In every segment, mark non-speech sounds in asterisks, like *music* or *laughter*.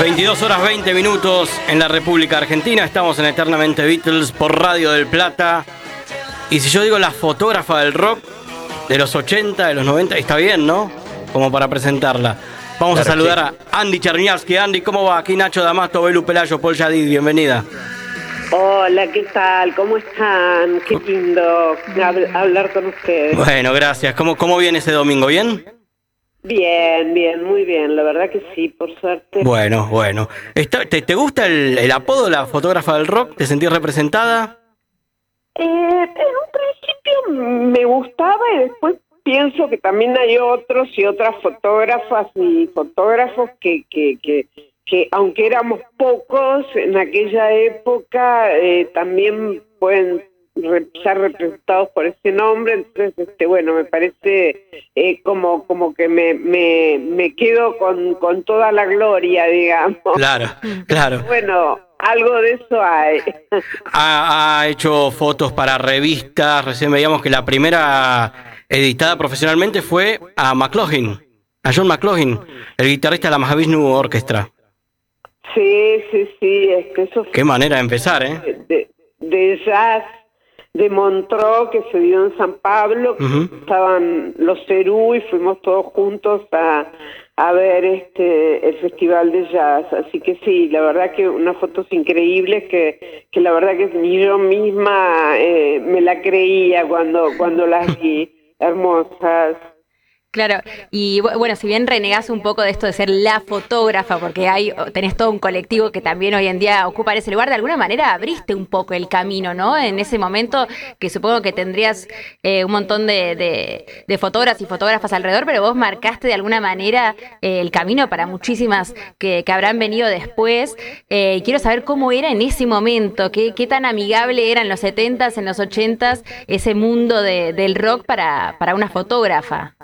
22 horas 20 minutos en la República Argentina. Estamos en Eternamente Beatles por Radio del Plata. Y si yo digo la fotógrafa del rock de los 80, de los 90, está bien, ¿no? Como para presentarla. Vamos a saludar a Andy Cherniavsky. Andy, ¿cómo va? Aquí Nacho Damasto, Belu Pelayo, Paul Yadid, bienvenida. Hola, ¿qué tal? ¿Cómo están? Qué lindo hablar con ustedes. Bueno, gracias. ¿Cómo, cómo viene ese domingo? ¿Bien? Bien, bien, muy bien, la verdad que sí, por suerte. Bueno, bueno. ¿Te, te gusta el, el apodo, la fotógrafa del rock? ¿Te sentís representada? Eh, en un principio me gustaba y después pienso que también hay otros y otras fotógrafas y fotógrafos que, que, que, que aunque éramos pocos en aquella época, eh, también pueden ser representados por ese nombre, entonces este bueno me parece eh, como como que me, me, me quedo con, con toda la gloria digamos. Claro claro. Bueno algo de eso hay. Ha, ha hecho fotos para revistas. Recién veíamos que la primera editada profesionalmente fue a McLaughlin a John McLaughlin el guitarrista de la Mahavishnu Orchestra. Sí sí sí es que eso qué manera de empezar eh de, de jazz de Montreux que se dio en San Pablo, estaban los Cerú y fuimos todos juntos a, a ver este el festival de jazz. Así que sí, la verdad que unas fotos increíbles que, que la verdad que ni yo misma eh, me la creía cuando, cuando las vi, hermosas. Claro, y bueno, si bien renegás un poco de esto de ser la fotógrafa, porque hay tenés todo un colectivo que también hoy en día ocupa ese lugar, de alguna manera abriste un poco el camino, ¿no? En ese momento que supongo que tendrías eh, un montón de, de, fotógrafas y fotógrafas alrededor, pero vos marcaste de alguna manera eh, el camino para muchísimas que, habrán venido después. Eh, quiero saber cómo era en ese momento, qué, qué tan amigable era en los 70s, en los 80s, ese mundo de, del rock para una fotógrafa.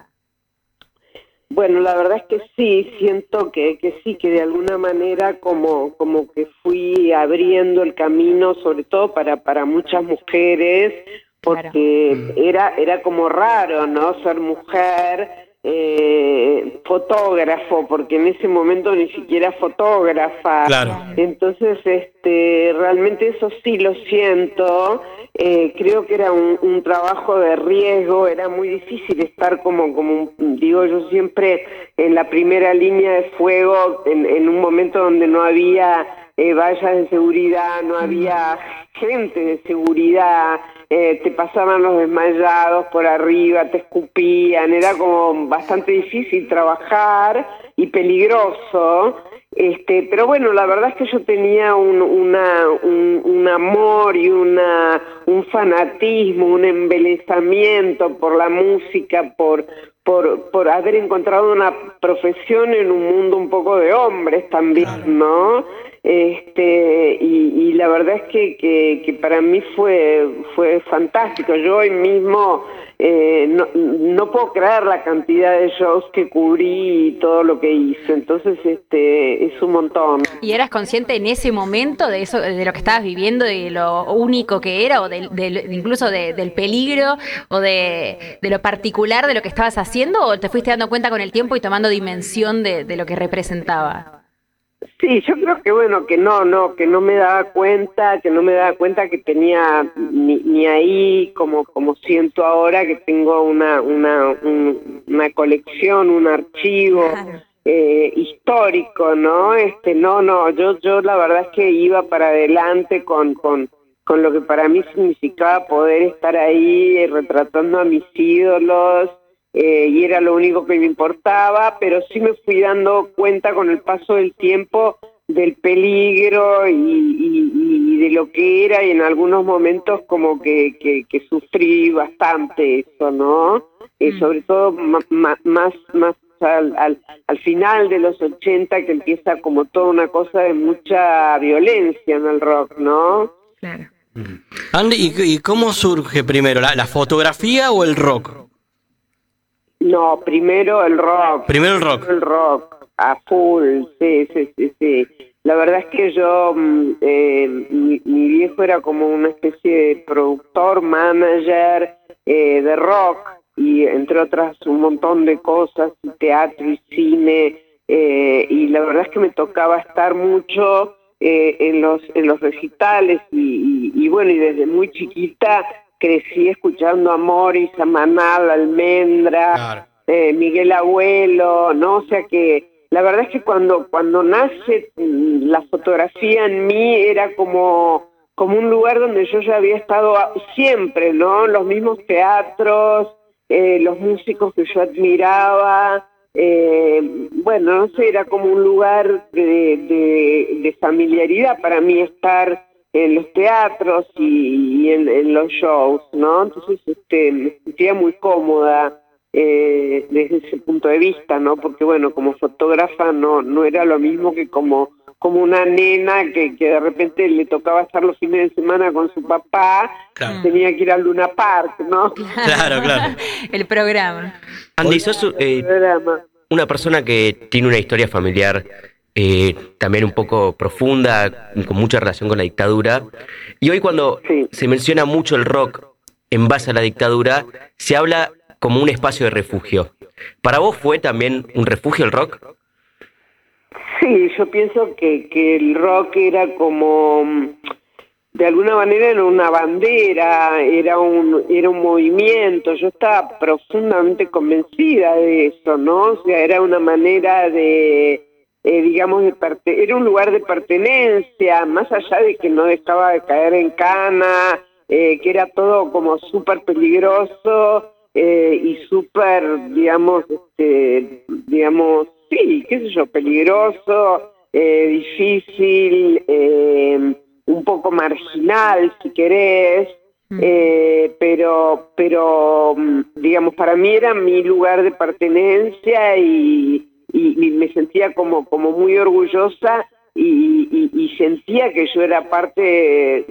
Bueno, la verdad es que sí, siento que, que sí, que de alguna manera como, como que fui abriendo el camino, sobre todo para, para muchas mujeres, porque claro. era, era como raro, ¿no? Ser mujer, eh, fotógrafo, porque en ese momento ni siquiera fotógrafa. Claro. Entonces, este, realmente eso sí lo siento. Eh, creo que era un, un, trabajo de riesgo, era muy difícil estar como, como digo yo siempre, en la primera línea de fuego, en, en un momento donde no había eh, vallas de seguridad, no había gente de seguridad, eh, te pasaban los desmayados por arriba, te escupían, era como bastante difícil trabajar y peligroso. Este, pero bueno, la verdad es que yo tenía un, una, un, un amor y una, un fanatismo, un embelezamiento por la música, por, por, por haber encontrado una profesión en un mundo un poco de hombres también, ¿no? Este y, la verdad es que, que, para mí fue fue fantástico. Yo hoy mismo eh, no, puedo creer la cantidad de shows que cubrí y todo lo que hice. Entonces este es un montón. Y eras consciente en ese momento de eso de lo que estabas viviendo de lo único que era o de, de incluso de, del peligro o de, de lo particular de lo que estabas haciendo o te fuiste dando cuenta con el tiempo y tomando dimensión de, de lo que representaba Sí, yo creo que bueno, que no, no, que no me daba cuenta, que no me daba cuenta que tenía ni, ni ahí como como siento ahora que tengo una una un, una colección, un archivo eh, histórico, ¿no? Este, no, no, yo yo la verdad es que iba para adelante con con con lo que para mí significaba poder estar ahí retratando a mis ídolos, eh, y era lo único que me importaba, pero sí me fui dando cuenta con el paso del tiempo del peligro y, y, y de lo que era y en algunos momentos como que, que, que sufrí bastante eso, ¿no? Eh, sobre todo más, más, más al, al, al, final de los 80 que empieza como toda una cosa de mucha violencia en el rock, ¿no? Claro. Andy, ¿y, y cómo surge primero, la, la fotografía o el rock? No, primero el rock. Primero el rock. El rock, a full, sí, sí, sí, sí. La verdad es que yo, eh, mi, mi, viejo era como una especie de productor, manager eh, de rock y entre otras un montón de cosas, teatro y cine, eh, y la verdad es que me tocaba estar mucho eh, en los en los recitales y, bueno, y desde muy chiquita crecí escuchando a Morris, a Manal, a Almendra, eh, Miguel Abuelo, ¿no? O sea que la verdad es que cuando, cuando nace mm, la fotografía en mí era como, como un lugar donde yo ya había estado siempre, ¿no? Los mismos teatros, eh, los músicos que yo admiraba, eh, bueno, no sé, era como un lugar de, de, familiaridad para mí estar en los teatros y, en, en, los shows, ¿no? Entonces este, me sentía muy cómoda eh, desde ese punto de vista, ¿no? Porque bueno, como fotógrafa no no era lo mismo que como como una nena que, que de repente le tocaba estar los fines de semana con su papá, tenía que ir al Luna Park, ¿no? Claro, claro. *laughs* El programa. Andy, sos eh, una persona que tiene una historia familiar eh, también un poco profunda, con mucha relación con la dictadura. Y hoy cuando se menciona mucho el rock en base a la dictadura, se habla como un espacio de refugio. ¿Para vos fue también un refugio el rock? Sí, yo pienso que, que el rock era como, de alguna manera era una bandera, era un, era un movimiento, yo estaba profundamente convencida de eso, ¿no? O sea, era una manera de, eh, digamos, de era un lugar de pertenencia, más allá de que no dejaba de caer en cana, eh, que era todo como súper peligroso, eh, y súper, digamos, este, digamos, sí, qué sé yo, peligroso, eh, difícil, eh, un poco marginal, si querés, pero, pero, mm, digamos, para mí era mi lugar de pertenencia y, y, me sentía como, como muy orgullosa y, y, sentía que yo era parte,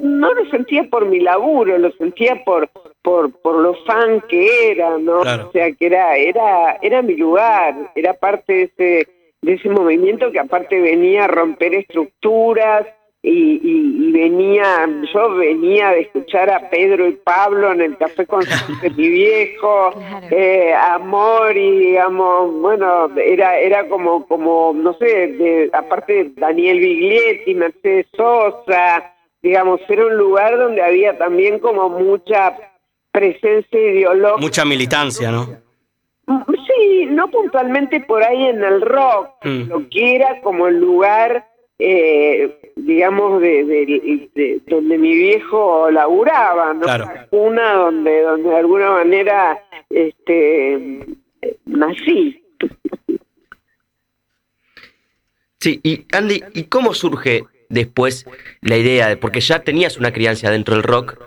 no lo sentía por mi laburo, lo sentía por por por lo fan que era, ¿no? O sea, que era era era mi lugar, era parte de ese de ese movimiento que aparte venía a romper estructuras, y, venía, yo venía de escuchar a Pedro y Pablo en el café con *laughs* mi viejo, eh, amor y digamos, bueno, era era como, como no sé, de, aparte Daniel Biglietti, Mercedes Sosa, digamos, era un lugar donde había también como mucha presencia ideológica. Mucha militancia, ¿no? Mm, sí, no puntualmente por ahí en el rock, mm. lo que era como el lugar eh, digamos, de, donde mi viejo laburaba, ¿no? Una donde, donde de alguna manera este, nací. Sí, y Andy, ¿y cómo surge después la idea de, porque ya tenías una crianza dentro del rock,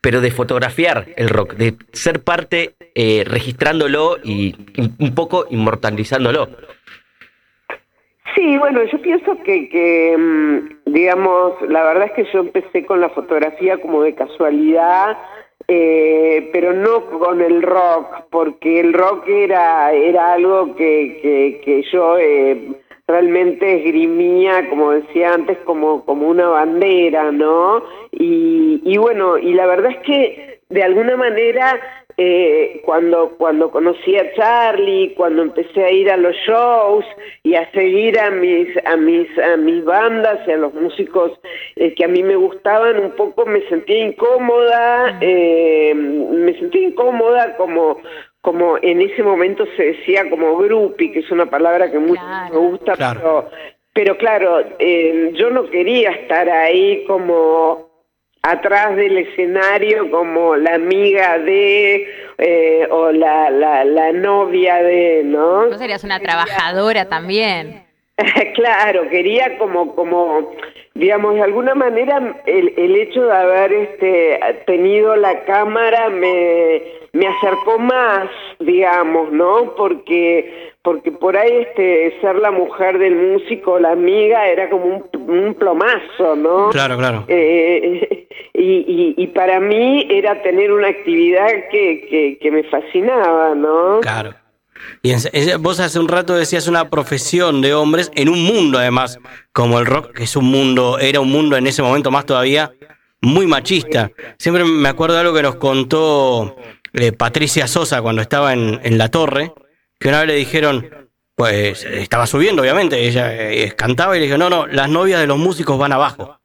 pero de fotografiar el rock, de ser parte eh, registrándolo y un poco inmortalizándolo? Sí, bueno, yo pienso que, que, mm, digamos, la verdad es que yo empecé con la fotografía como de casualidad, eh, pero no con el rock, porque el rock era, era algo que, que, que yo eh, realmente esgrimía, como decía antes, como, como una bandera, ¿no? Y, y bueno, y la verdad es que de alguna manera eh, cuando cuando conocí a Charlie, cuando empecé a ir a los shows y a seguir a mis a mis a mis bandas y a los músicos eh, que a mí me gustaban un poco, me sentía incómoda, eh, me sentía incómoda como como en ese momento se decía como grupi, que es una palabra que mucho me gusta, pero pero claro, yo no quería estar ahí como atrás del escenario como la amiga de eh, o la, la, la, novia de, ¿no? Tú serías una trabajadora también. *laughs* claro, quería como, como, digamos, de alguna manera el, el hecho de haber este, tenido la cámara me, me acercó más, digamos, ¿no? Porque porque por ahí este ser la mujer del músico, la amiga, era como un, plomazo, ¿no? Claro, claro. Eh, y, y, para mí era tener una actividad que, que, me fascinaba, ¿no? Claro. Y vos hace un rato decías una profesión de hombres en un mundo además, como el rock, que es un mundo, era un mundo en ese momento más todavía muy machista. Siempre me acuerdo de algo que nos contó eh, Patricia Sosa cuando estaba en, en la torre, que una vez le dijeron, pues estaba subiendo, obviamente, ella eh, cantaba y le dijo, no, no, las novias de los músicos van abajo.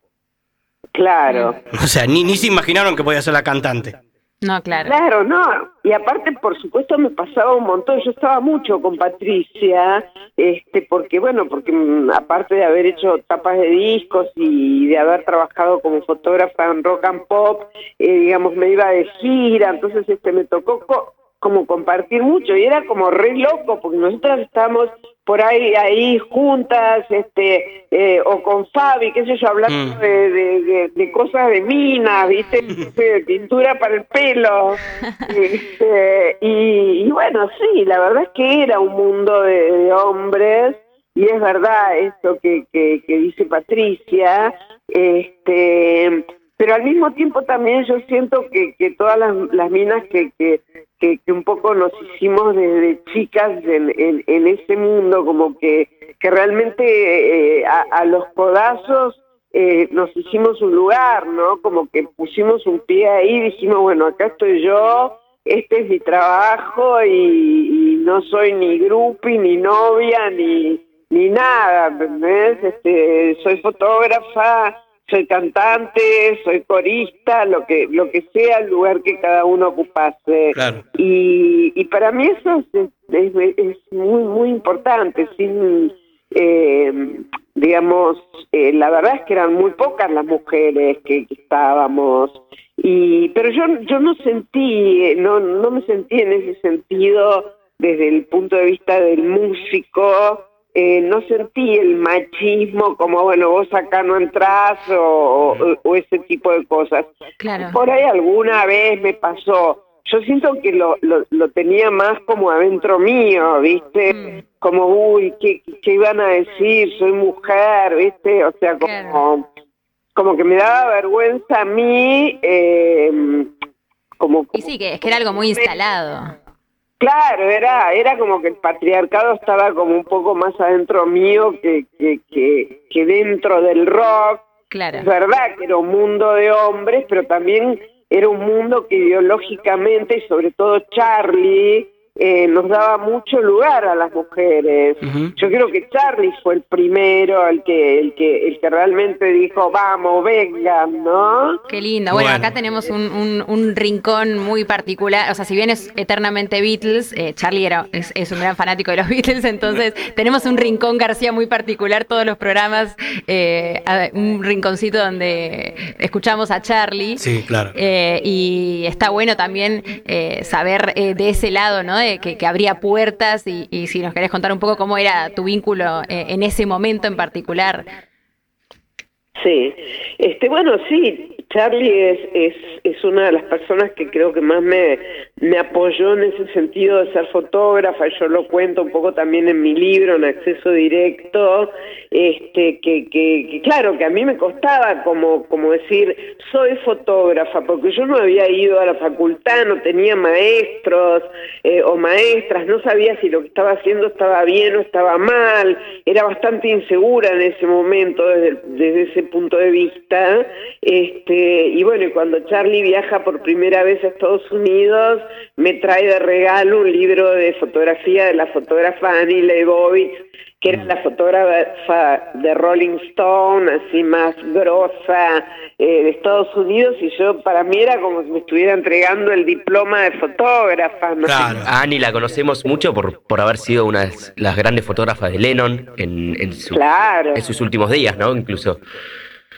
Claro. O sea, ni, ni se imaginaron que podía ser la cantante. No, claro. Claro, no. Y aparte, por supuesto, me pasaba un montón. Yo estaba mucho con Patricia, este, porque, bueno, porque mm, aparte de haber hecho tapas de discos y de haber trabajado como fotógrafa en rock and pop, eh, digamos, me iba de gira, entonces este me tocó como compartir mucho y era como re loco porque nosotras estábamos por ahí ahí juntas este eh, o con Fabi qué sé yo hablando mm. de, de, cosas de minas viste *laughs* de pintura para el pelo *laughs* este, y, bueno sí la verdad es que era un mundo de, hombres y es verdad esto que, que, que dice Patricia este pero al mismo tiempo también yo siento que, que todas las, las minas que, que, que, un poco nos hicimos desde chicas en, en, ese mundo, como que, que realmente eh, a, los codazos eh, nos hicimos un lugar, ¿no? Como que pusimos un pie ahí dijimos, bueno, acá estoy yo, este es mi trabajo y, y no soy ni grupi, ni novia, ni, ni nada, ¿entendés? Este, soy fotógrafa soy cantante, soy corista, lo que lo que sea el lugar que cada uno ocupase. Y, y para mí eso es, es, muy muy importante. Sin eh, digamos, eh, la verdad es que eran muy pocas las mujeres que, estábamos y pero yo yo no sentí no no me sentí en ese sentido desde el punto de vista del músico eh, no sentí el machismo como, bueno, vos acá no entrás o, ese tipo de cosas. Por ahí alguna vez me pasó. Yo siento que lo, lo, tenía más como adentro mío, ¿viste? Mm. Como, uy, ¿qué, ¿qué, iban a decir? Soy mujer, ¿viste? O sea, como, como que me daba vergüenza a mí. Eh, como, y sí, que es que era algo muy instalado. Claro, era, era como que el patriarcado estaba como un poco más adentro mío que, que, que, dentro del rock. Claro. Es verdad que era un mundo de hombres, pero también era un mundo que ideológicamente, y sobre todo Charlie, eh, nos daba mucho lugar a las mujeres. Yo creo que Charlie fue el primero, el que, el que, el que realmente dijo, vamos, vengan, ¿no? Qué lindo. Bueno, acá tenemos un, un, rincón muy particular. O sea, si bien es eternamente Beatles, eh, Charlie era, es, un gran fanático de los *laughs* Beatles, entonces *laughs* tenemos un rincón García muy particular, todos los programas, eh, un rinconcito donde escuchamos a Charlie. Sí, claro. y está bueno también saber de ese lado, ¿no? Que, abría puertas y, si nos querés contar un poco cómo era tu vínculo eh, en ese momento en particular. Sí, este, bueno, sí, Charlie es, es, es una de las personas que creo que más me, me apoyó en ese sentido de ser fotógrafa, yo lo cuento un poco también en mi libro, en acceso directo, este, que, que, claro, que a mí me costaba como, como decir, soy fotógrafa, porque yo no había ido a la facultad, no tenía maestros eh, o maestras, no sabía si lo que estaba haciendo estaba bien o estaba mal, era bastante insegura en ese momento desde, desde ese punto de vista, este, y bueno, y cuando Charlie viaja por primera vez a Estados Unidos, me trae de regalo un libro de fotografía de la fotógrafa Annie Leibovitz, que era la fotógrafa de Rolling Stone, así más grosa eh, de Estados Unidos, y yo para mí era como si me estuviera entregando el diploma de fotógrafa. Claro, Annie la conocemos mucho por, por haber sido una de las grandes fotógrafas de Lennon en, en, en sus últimos días, ¿no? Incluso.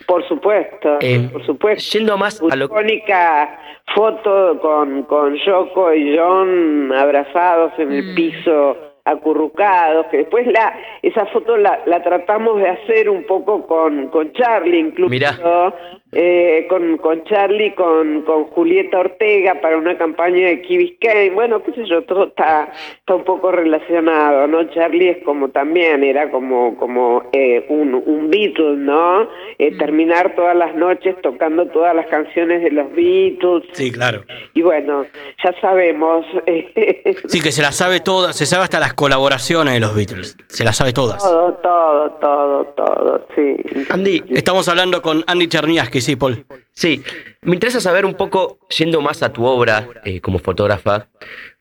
Por supuesto, eh, por supuesto. Yendo más a lo única foto con, con Yoko y John abrazados en el mm. piso acurrucados, que después la esa foto la, la tratamos de hacer un poco con, con Charlie incluso, eh, con, con Charlie, con, con Julieta Ortega para una campaña de Key Kane, bueno, qué sé yo, todo está, está un poco relacionado, ¿no? Charlie es como también, era como, como eh, un, un Beatle, ¿no? Eh, mm. terminar todas las noches tocando todas las canciones de los Beatles. Sí, claro. Y bueno, ya sabemos. sí, que se las sabe todas, se sabe hasta las colaboraciones de los Beatles. Se las sabe todas. Todo, todo, todo, todo, sí. Andy, estamos hablando con Andy Chernias, que Sí, Paul. Sí, me interesa saber un poco, yendo más a tu obra eh, como fotógrafa,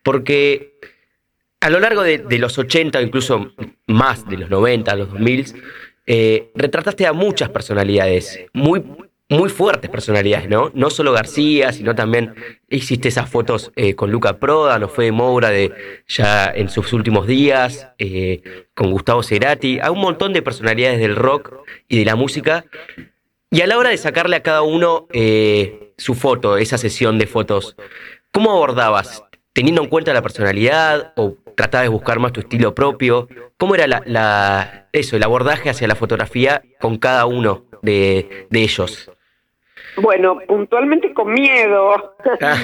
porque a lo largo de, los 80, incluso más de los 90, los 2000, eh, retrataste a muchas personalidades, muy, muy fuertes personalidades, ¿no? No solo García, sino también hiciste esas fotos eh, con Luca Proda, no fue Moura de ya en sus últimos días, con Gustavo Cerati, a un montón de personalidades del rock y de la música. Y a la hora de sacarle a cada uno su foto, esa sesión de fotos, ¿cómo abordabas? ¿Teniendo en cuenta la personalidad o tratabas de buscar más tu estilo propio. ¿Cómo era la, eso, el abordaje hacia la fotografía con cada uno de, ellos? Bueno, puntualmente con miedo, *laughs* ah,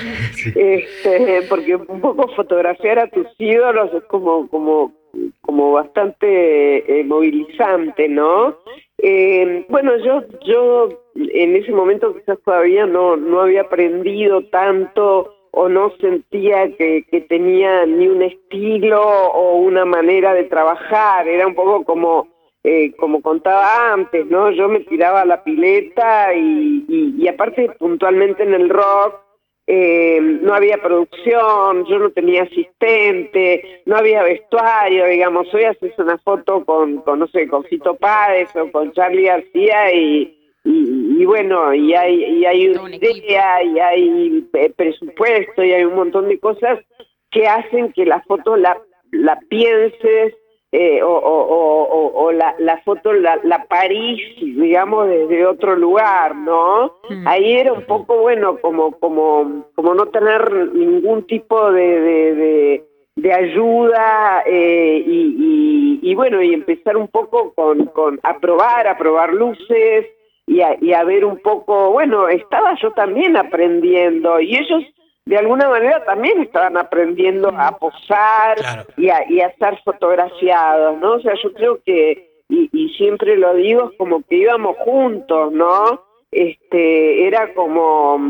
este, porque un poco fotografiar a tus ídolos es como, como, como bastante eh, movilizante, ¿no? Eh, bueno, yo, yo en ese momento quizás todavía no, no había aprendido tanto o no sentía que, tenía ni un estilo o una manera de trabajar, era un poco como, eh, como contaba antes, ¿no? Yo me tiraba a la pileta y, y, aparte puntualmente en el rock, eh, no había producción, yo no tenía asistente, no había vestuario, digamos, hoy haces una foto con, con no sé, con Fito Páez o con Charlie García y, y, bueno, y hay, y hay una idea, y hay eh, presupuesto, y hay un montón de cosas que hacen que la foto la, la pienses eh, o, o, o, la, la foto la, la parís, digamos, desde otro lugar, ¿no? Mm. Ahí era un poco, bueno, como, como, como no tener ningún tipo de, de, de, ayuda eh, y, y, y, bueno, y empezar un poco con, con a probar, a probar luces, y a, y a ver un poco, bueno, estaba yo también aprendiendo y ellos de alguna manera también estaban aprendiendo a posar y, a, y a estar fotografiados, ¿no? O sea, yo creo que, y, y siempre lo digo, es como que íbamos juntos, ¿no? Este, era como,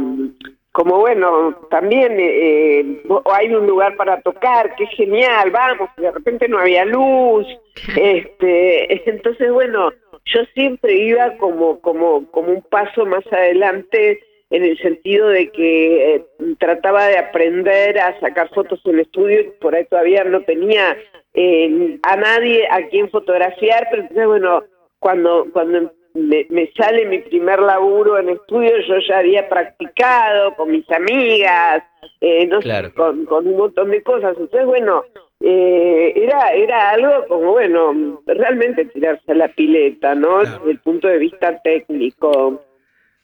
como bueno, también eh, hay un lugar para tocar, qué genial, vamos, de repente no había luz, este, *laughs* entonces bueno, yo siempre iba como, como, como un paso más adelante en el sentido de que eh, trataba de aprender a sacar fotos en estudio y por ahí todavía no tenía eh, a nadie a quien fotografiar, pero entonces bueno, cuando, cuando me, sale mi primer laburo en estudio, yo ya había practicado con mis amigas, eh, no con, con un montón de cosas. Entonces, bueno, eh, era era algo como, bueno, realmente tirarse a la pileta, ¿no? Desde el punto de vista técnico.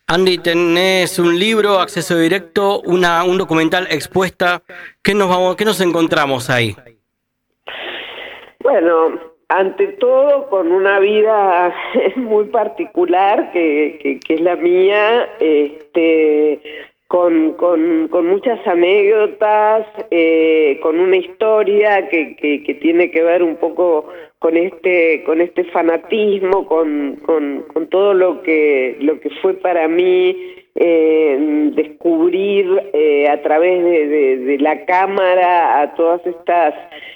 Andy, tenés un libro, acceso directo, una, un documental expuesta. ¿Qué nos, vamos, ¿Qué nos encontramos ahí? Bueno, ante todo con una vida *laughs* muy particular que, que, es la mía, este, con, con, con muchas anécdotas, eh, con una historia que, que, tiene que ver un poco con este, con este fanatismo, con, con, con todo lo que, lo que fue para mí eh, descubrir eh, a través de, la cámara a todas estas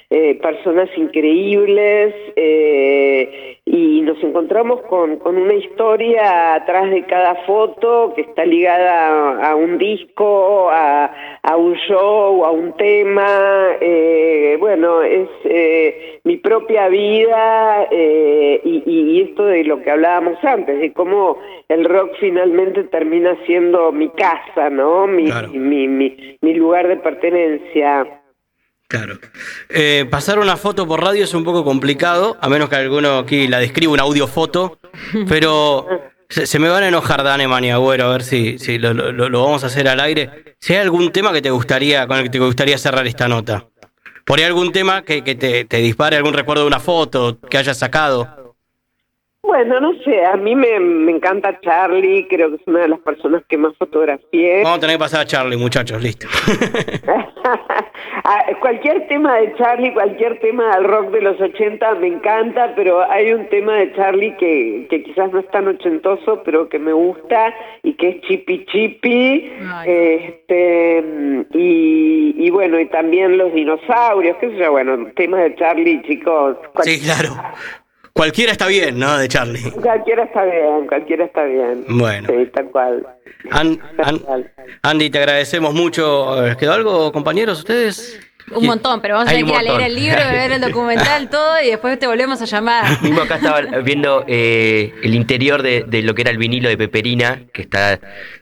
eh, personas increíbles eh, y nos encontramos con, con, una historia atrás de cada foto que está ligada a, un disco, a, a, un show, a un tema. Eh, bueno, es mi propia vida y, y, esto de lo que hablábamos antes, de cómo el rock finalmente termina siendo mi casa, ¿no? Mi, mi, mi, mi lugar de pertenencia. Claro. Eh, pasar una foto por radio es un poco complicado, a menos que alguno aquí la describa una audio foto, *laughs* pero se, me van a enojar Dane Maniagüero, a ver si, si lo, lo, vamos a hacer al aire. Si hay algún tema que te gustaría, con el que te gustaría cerrar esta nota. Por ahí algún tema que, que te, te dispare algún recuerdo de una foto que hayas sacado. Bueno, no sé, a mí me, encanta Charlie, creo que es una de las personas que más fotografié. Vamos a tener que pasar a Charlie, muchachos, listo. *laughs* Ah, cualquier tema de Charlie, cualquier tema del rock de los 80 me encanta, pero hay un tema de Charlie que, que quizás no es tan ochentoso, pero que me gusta y que es Chippy Chippy. Este, y, y bueno, y también los dinosaurios, qué sé yo, bueno, temas de Charlie, chicos. Sí, claro. Cualquiera está bien, ¿no? De Charlie. Cualquiera está bien, cualquiera está bien. Bueno. Sí, tal cual. Andy, te agradecemos mucho. ¿Quedó algo, compañeros, ustedes? Un montón, pero vamos a tener que ir a leer el libro, ver el documental, *laughs* todo, y después te volvemos a llamar. *laughs* Mismo acá estaba viendo eh, el interior de, lo que era el vinilo de Peperina, que está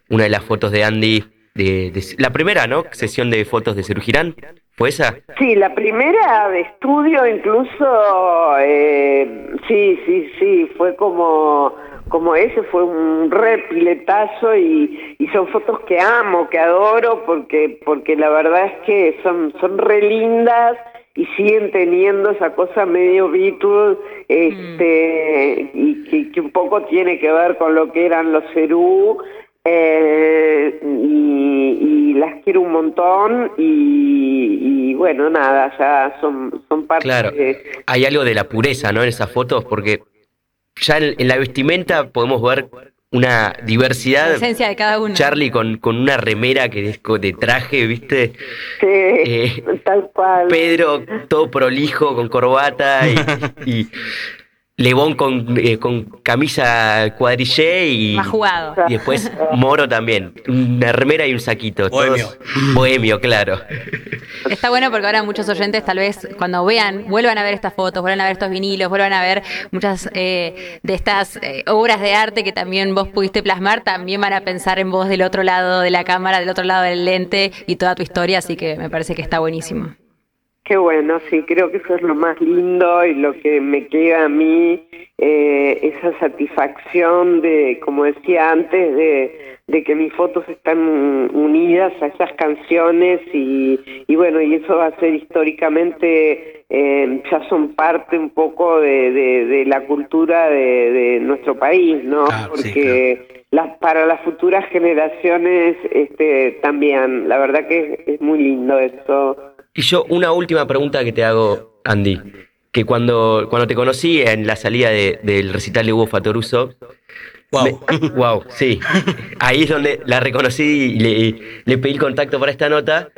una de las fotos de Andy, de, la primera, ¿no? Sesión de fotos de Cerugirán. ¿Fue esa? Sí, la primera de estudio incluso, eh, sí, sí, sí, fue como como ese fue un repiletazo y, y son fotos que amo, que adoro, porque, porque la verdad es que son, son re lindas y siguen teniendo esa cosa medio Beatles este, mm. y que, un poco tiene que ver con lo que eran los Cerú. Eh, y, las quiero un montón y, bueno, nada, ya son, son parte claro. Hay algo de la pureza, ¿no? En esas fotos, porque ya en, la vestimenta podemos ver una diversidad. La esencia de cada uno. Charlie con, con una remera que es de traje, ¿viste? Sí, eh, tal cual. Pedro todo prolijo con corbata y *laughs* Lebón con, eh, con camisa cuadrillé y, Más jugado. y después Moro también. Una remera y un saquito. Bohemio. bohemio, claro. Está bueno porque ahora muchos oyentes tal vez cuando vean, vuelvan a ver estas fotos, vuelvan a ver estos vinilos, vuelvan a ver muchas eh, de estas eh, obras de arte que también vos pudiste plasmar, también van a pensar en vos del otro lado de la cámara, del otro lado del lente y toda tu historia, así que me parece que está buenísimo. Qué bueno, sí, creo que eso es lo más lindo y lo que me queda a mí, eh, esa satisfacción de, como decía antes, de, de, que mis fotos están unidas a esas canciones y, y bueno, y eso va a ser históricamente, eh, ya son parte un poco de, de, la cultura de, nuestro país, ¿no? Porque las, para las futuras generaciones este, también, la verdad que es muy lindo eso. Y yo, una última pregunta que te hago, Andy. Que cuando, cuando te conocí en la salida del recital de Hugo Fatoruso. Wow. wow, *laughs* sí. Ahí es donde la reconocí y le, pedí el contacto para esta nota.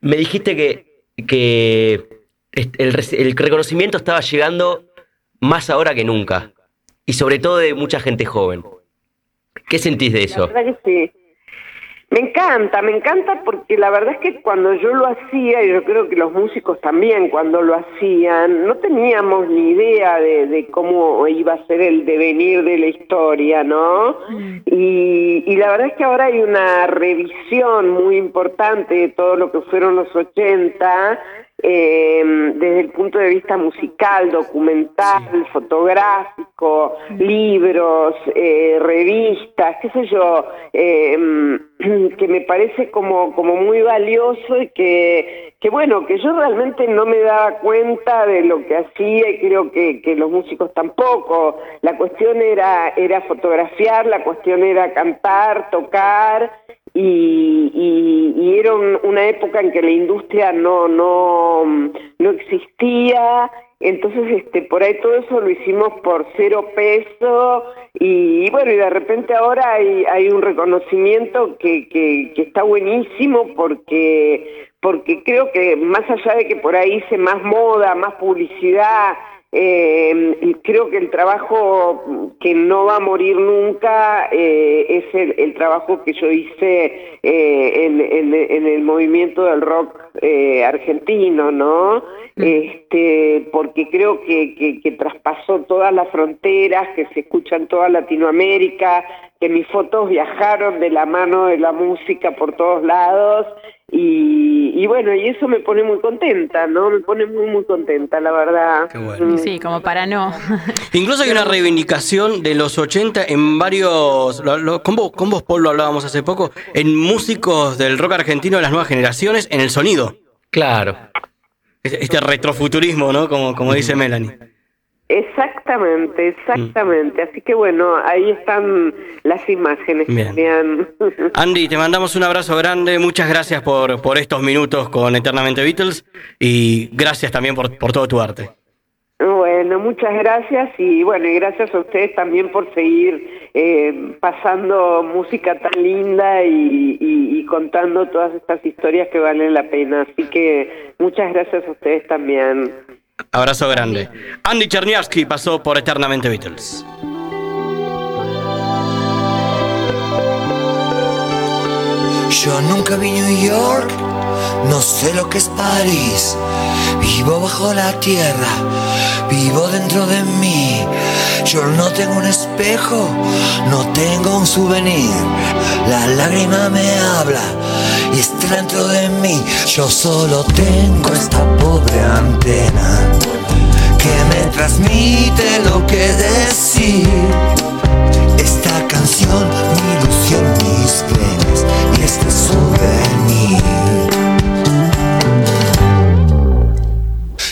Me dijiste que, que el, el reconocimiento estaba llegando más ahora que nunca. Y sobre todo de mucha gente joven. ¿Qué sentís de eso? La verdad que sí. Me encanta, me encanta porque la verdad es que cuando yo lo hacía, y yo creo que los músicos también cuando lo hacían, no teníamos ni idea de, cómo iba a ser el devenir de la historia, ¿no? Mm. Y, y, la verdad es que ahora hay una revisión muy importante de todo lo que fueron los 80 eh, desde el punto de vista musical, documental, fotográfico, libros, eh, revistas, qué sé yo, eh, *clears throat* que me parece como, como muy valioso y que, que bueno, que yo realmente no me daba cuenta de lo que hacía y creo que, que los músicos tampoco. La cuestión era, era fotografiar, la cuestión era cantar, tocar y, y, era una época en que la industria no, no, no existía, entonces este, por ahí todo eso lo hicimos por cero peso y, bueno, y de repente ahora hay, hay un reconocimiento que, que, que está buenísimo porque, porque creo que más allá de que por ahí hice más moda, más publicidad, eh, creo que el trabajo que no va a morir nunca eh, es el, trabajo que yo hice eh, en, el movimiento del rock eh, argentino, ¿no? Mm. Este, porque creo que, que, traspasó todas las fronteras, que se escucha en toda Latinoamérica, que mis fotos viajaron de la mano de la música por todos lados y, bueno, y eso me pone muy contenta, ¿no? Me pone muy, muy contenta, la verdad. Qué bueno. Sí, como para no. *laughs* Incluso hay una reivindicación de los 80 en varios, con, vos, con vos, Paul, lo hablábamos hace poco, en músicos del rock argentino de las nuevas generaciones, en el sonido. Claro. Este, este retrofuturismo, ¿no? Como, como dice Melanie. Exactamente, exactamente. Así que bueno, ahí están las imágenes. Bien. *laughs* Andy, te mandamos un abrazo grande. Muchas gracias por, por estos minutos con Eternamente Beatles y gracias también por, por todo tu arte. Bueno, muchas gracias y bueno, y gracias a ustedes también por seguir eh, pasando música tan linda y, y contando todas estas historias que valen la pena. Así que muchas gracias a ustedes también. Abrazo grande. Andy Cherniavsky pasó por Eternamente Beatles. Yo nunca vi New York, no sé lo que es París. Vivo bajo la tierra, vivo dentro de mí. Yo no tengo un espejo, no tengo un souvenir. La lágrima me habla y está dentro de mí. Yo solo tengo esta pobre antena que me transmite lo que decir. Esta canción, mi ilusión, mis penas y este souvenir.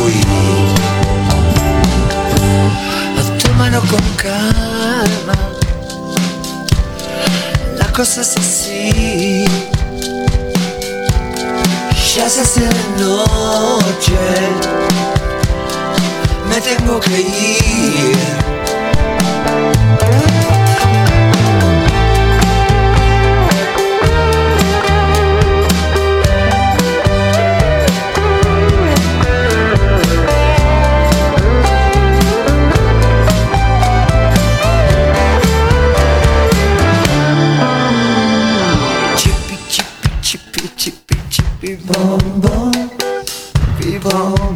nunca fui. Tómalo con calma, la cosa es así. Ya se hace de noche, me tengo que ir. Vivons, vivons.